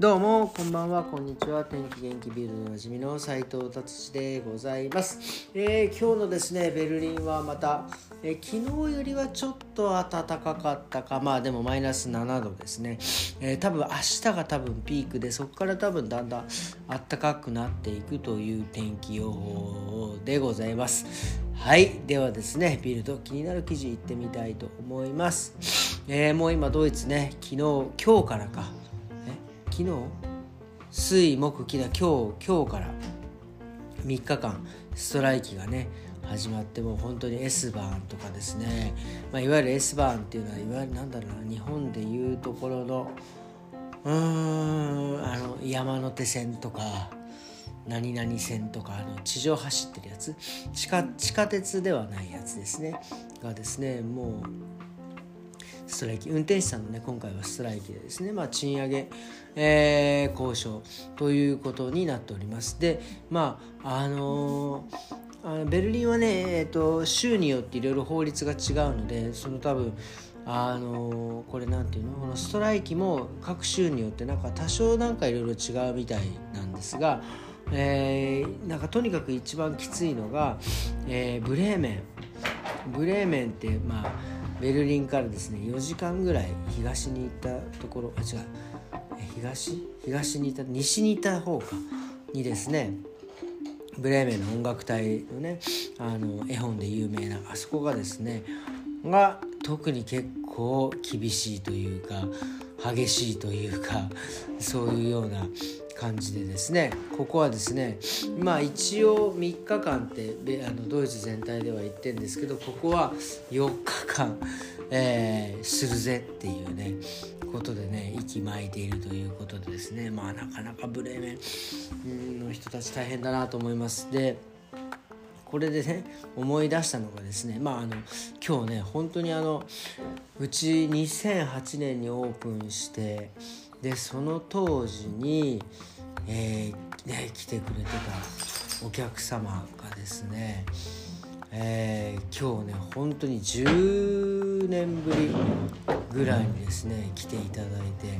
どうもこんばんはこんにちは。天気元気ビルドおなじみの斉藤達志でございます、えー、今日のですねベルリンはまた、えー、昨日よりはちょっと暖かかったか。まあでもマイナス7度ですね、えー、多分明日が多分ピークでそこから多分だんだん暖かくなっていくという天気予報でございます。はいではですねビルド気になる記事いってみたいと思います、えー、もう今ドイツね昨日今日からか。昨日水木金だ今日今日から3日間ストライキがね始まってもう本当に S バーンとかですね、まあ、いわゆる S バーンっていうのはいわゆるなんだろうな日本でいうところのうーんあの山手線とか何々線とかあの地上走ってるやつ？地下地下鉄ではないやつですね。がですねもうストライキ。運転手さんのね今回はストライキでですね、まあ、賃上げ、えー、交渉ということになっております。でまああのーあのベルリンはね、えーと、州によっていろいろ法律が違うのでその多分あのこれなんていうの？このストライキも各州によってなんか多少なんかいろいろ違うみたいなんですが、えー、なんかとにかく一番きついのが、えー、ブレーメン。ブレーメンってまあベルリンからですね4時間ぐらい東に行ったところあ違う。東？東に行った西に行った方かにですねブレーメンの音楽隊のねあの絵本で有名なあそこがですねが特に結構厳しいというか激しいというかそういうような感じでですねここはですねまあ一応3日間ってあのドイツ全体では言ってるんですけどここは4日間、えー、するぜっていうねことでね息巻いているということでですねまあなかなかブレーメンの人たち大変だなと思います。でこれでね思い出したのがですねまああの今日ね本当にあのうち2008年にオープンしてでその当時に、えーね、来てくれてたお客様がですね、えー、今日ね本当に10年ぶりぐらいにですね来ていただいて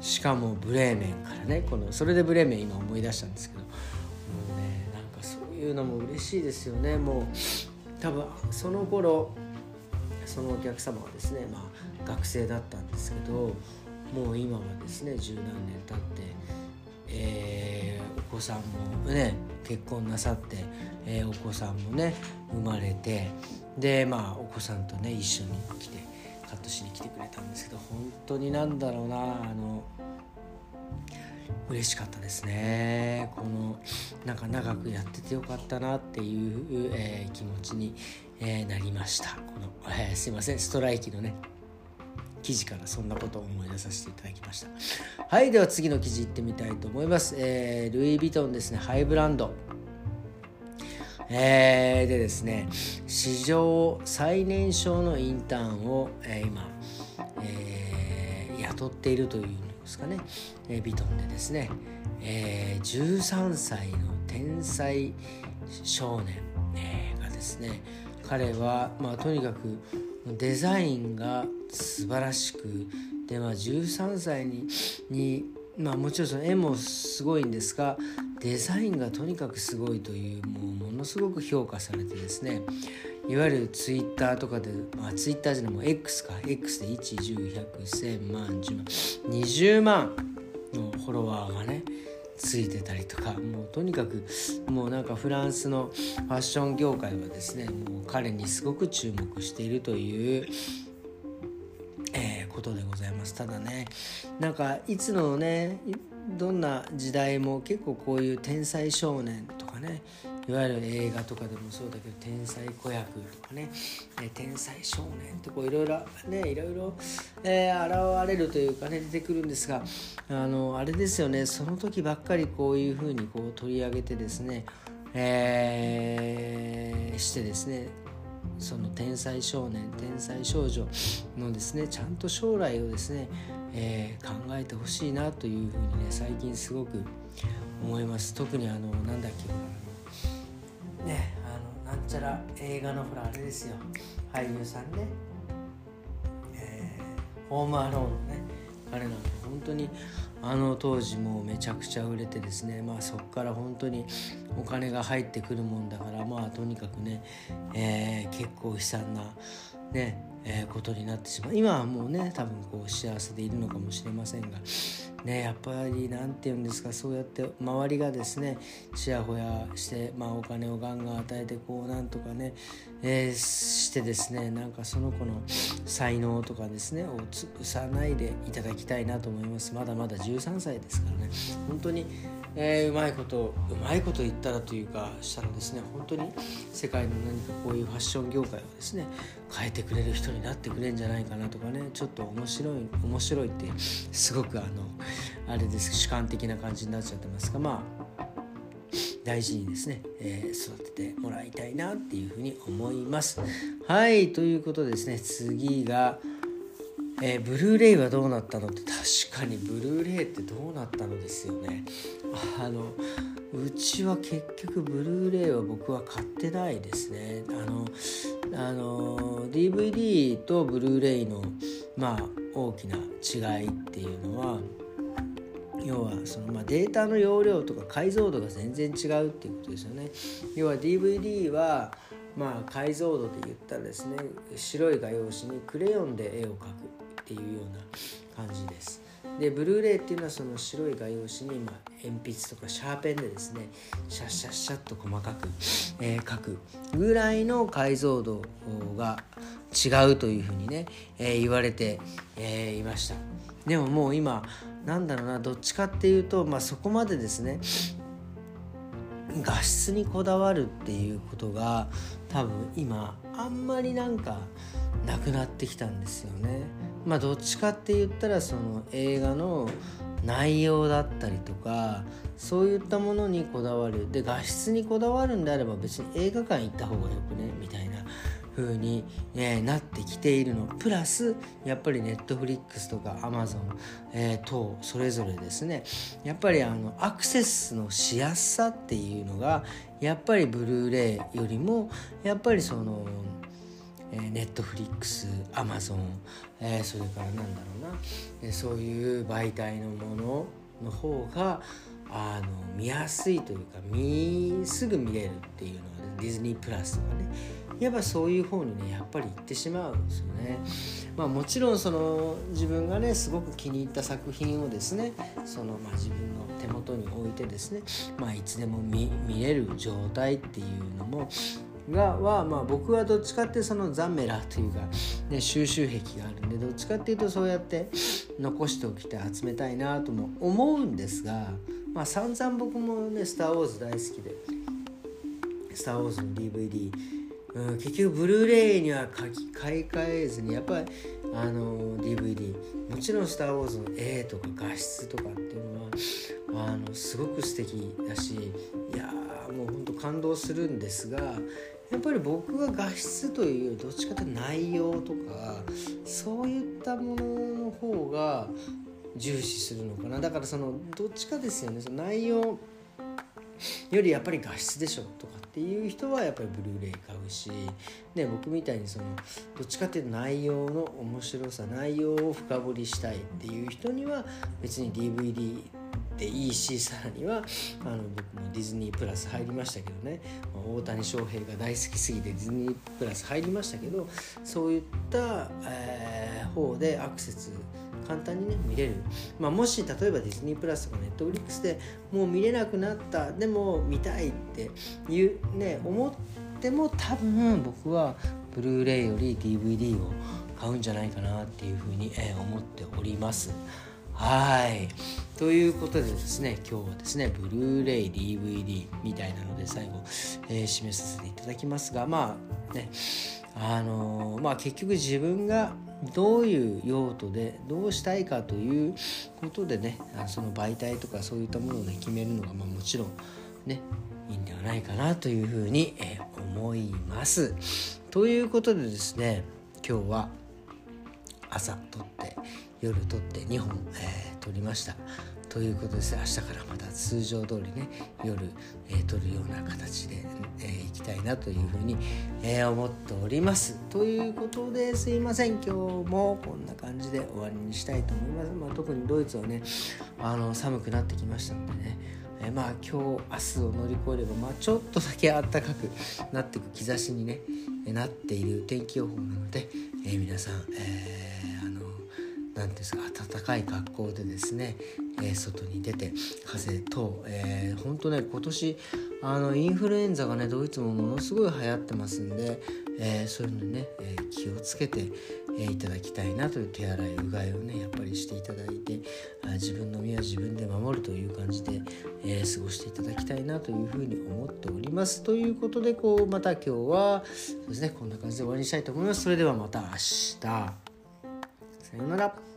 しかもブレーメンからねこのそれでブレーメン今思い出したんですけどもうねなんかそういうのも嬉しいですよね。もう多分その頃そのお客様はですねまあ学生だったんですけどもう今はですね十何年経って、えー、お子さんもね結婚なさって、えー、お子さんもね生まれてでまあお子さんとね一緒に来てカットしに来てくれたんですけど本当になんだろうなあの嬉しかったですね。このなんか長くやっててよかったなっていう、えー、気持ちに、えー、なりました。この、えー、すいませんストライキのね記事からそんなことを思い出させていただきました。はいでは次の記事いってみたいと思います、えー、ルイ・ヴィトンですね。ハイブランド。えー、でですね史上最年少のインターンを、えー、今、えー、雇っているというんですかね、えー、ビトンでですね、えー、13歳の天才少年、えー、がですね彼は、まあ、とにかくデザインが素晴らしくで、まあ、13歳にに、まあ、もちろんその絵もすごいんですがデザインがとにかくすごいというもうものすごく評価されてですねいわゆるツイッターとかで、まあ、ツイッターじゃないもう X か X で1101001001000万10万20万のフォロワーがねついてたりとかもうとにかくもうなんかフランスのファッション業界はですねもう彼にすごく注目しているという、えー、ことでございます。ただねなんかいつのねどんな時代も結構こういう天才少年とかねいわゆる映画とかでもそうだけど天才子役とかね、え天才少年とこういろいろねいろいろ、えー、現れるというかね出てくるんですがあのあれですよねその時ばっかりこういうふうにこう取り上げてですね、えー、してですねその天才少年天才少女のですねちゃんと将来をですね、えー、考えてほしいなというふうにね最近すごく思います。特にあのなんだっけねあのなんちゃら映画のほらあれですよ。俳優さんね、えー、ホームアローンのね彼なんて本当にあの当時もうめちゃくちゃ売れてですね。まあそこから本当にお金が入ってくるもんだからまあとにかくね、えー、結構悲惨なねえー、ことになってしまう。今はもうね多分こう幸せでいるのかもしれませんがねやっぱり何て言うんですかそうやって周りがですねちやほやして、まあ、お金をガンガン与えてこうなんとかね、えー、してですねなんかその子の才能とかですねを潰さないでいただきたいなと思います。まだまだ13歳ですからね。本当にえー、うまいことうまいこと言ったらというかしたらですね本当に世界の何かこういうファッション業界をですね変えてくれる人になってくれるんじゃないかなとかねちょっと面白い面白いってすごくあのあれです主観的な感じになっちゃってますがまあ大事にですね、えー、育ててもらいたいなっていうふうに思います。はいということでですね次がえー、ブルーレイはどうなったのって確かにブルーレイってどうなったのですよねあのうちは結局ブルーレイは僕は買ってないですねあのあの DVD とブルーレイのまあ大きな違いっていうのは要はそのまあデータの容量とか解像度が全然違うっていうことですよね要は DVD はまあ解像度で言ったらですね白い画用紙にクレヨンで絵を描くっていうような感じです。でブルーレイっていうのはその白い画用紙に、まあ、鉛筆とかシャーペンでですねシャッシャッシャッと細かく、えー、描くぐらいの解像度が違うというふうにね、えー、言われて、えー、いましたでももう今なんだろうなどっちかっていうと、まあ、そこまでですね画質にこだわるっていうことが多分今あんまりなんかなくなってきたんですよね。まあどっちかって言ったらその映画の内容だったりとかそういったものにこだわる。で画質にこだわるんであれば別に映画館行った方がよくねみたいな風に、えー、なってきているの。プラスやっぱり Netflix とか Amazon、えー、等それぞれですね。やっぱりあのアクセスのしやすさっていうのがやっぱりブルーレイよりもやっぱりその Netflix Amazon、え、それからなんだろうな、え、そういう媒体のものの方があの見やすいというか見すぐ見れるっていうのは、ディズニープラスとかねやっぱそういう方にねやっぱり行ってしまうんですよね。まあ、もちろんその自分がねすごく気に入った作品をですねそのまあ自分の手元に置いてですね、まあ、いつでも見れる状態っていうのもがは、まあ、僕はどっちかってそのザンメラというか、ね、収集癖があるんでどっちかっていうとそうやって残しておきて集めたいなとも思うんですが、まあ、散々僕もね「スター・ウォーズ」大好きで「スター・ウォーズ」の DVD うん、結局ブルーレイには買い替えずにやっぱりあの DVD もちろん「スター・ウォーズ」の絵とか画質とかっていうのはあのすごく素敵だしいやもうほんと感動するんですがやっぱり僕は画質というよりどっちかというと内容とかそういったものの方が重視するのかな。だからそのどっちかですよね。その内容よりやっぱり画質でしょとかっていう人はやっぱりブルーレイ買うし、ね、僕みたいにそのどっちかっていうと内容の面白さ内容を深掘りしたいっていう人には別に DVD でいいしさらにはあの僕もディズニープラス入りましたけどね大谷翔平が大好きすぎてディズニープラス入りましたけどそういった、えー、方でアクセス簡単にね見れる、まあ、もし例えばディズニープラスとかネットフリックスでもう見れなくなったでも見たいっていうね思っても多分僕はブルーレイより DVD を買うんじゃないかなっていうふうに、えー、思っております。はいということでですね今日はですねブルーレイ DVD みたいなので最後、えー、締めさせていただきますがまあねあのー、まあ結局自分がどういう用途でどうしたいかということでねその媒体とかそういったものをね決めるのが、まあ、もちろんねいいんではないかなというふうに、え、思います。ということでですね今日は朝撮って夜撮って2本、えー、撮りました。ということです。明日からまた通常通りね夜、えー、撮るような形で、えー、いきたいなというふうに、えー、思っております。ということですいません。今日もこんな感じで終わりにしたいと思います、まあ、特にドイツはねあの寒くなってきましたのでねえまあ今日明日を乗り越えれば、まあ、ちょっとだけ暖かくなっていく兆しにねなっている天気予報なので、えー、皆さん、えー、あの何ですか暖かい格好でですね、えー、外に出て風邪等、えー、本当ね今年あのインフルエンザがねドイツもものすごい流行ってますんで、えー、そういうのね、え、気をつけて、え、いただきたいなという手洗いうがいをねえー、過ごしていただきたいなというふうに思っております。ということでこうまた今日はそうですねこんな感じで終わりにしたいと思います。それではまた明日。さようなら。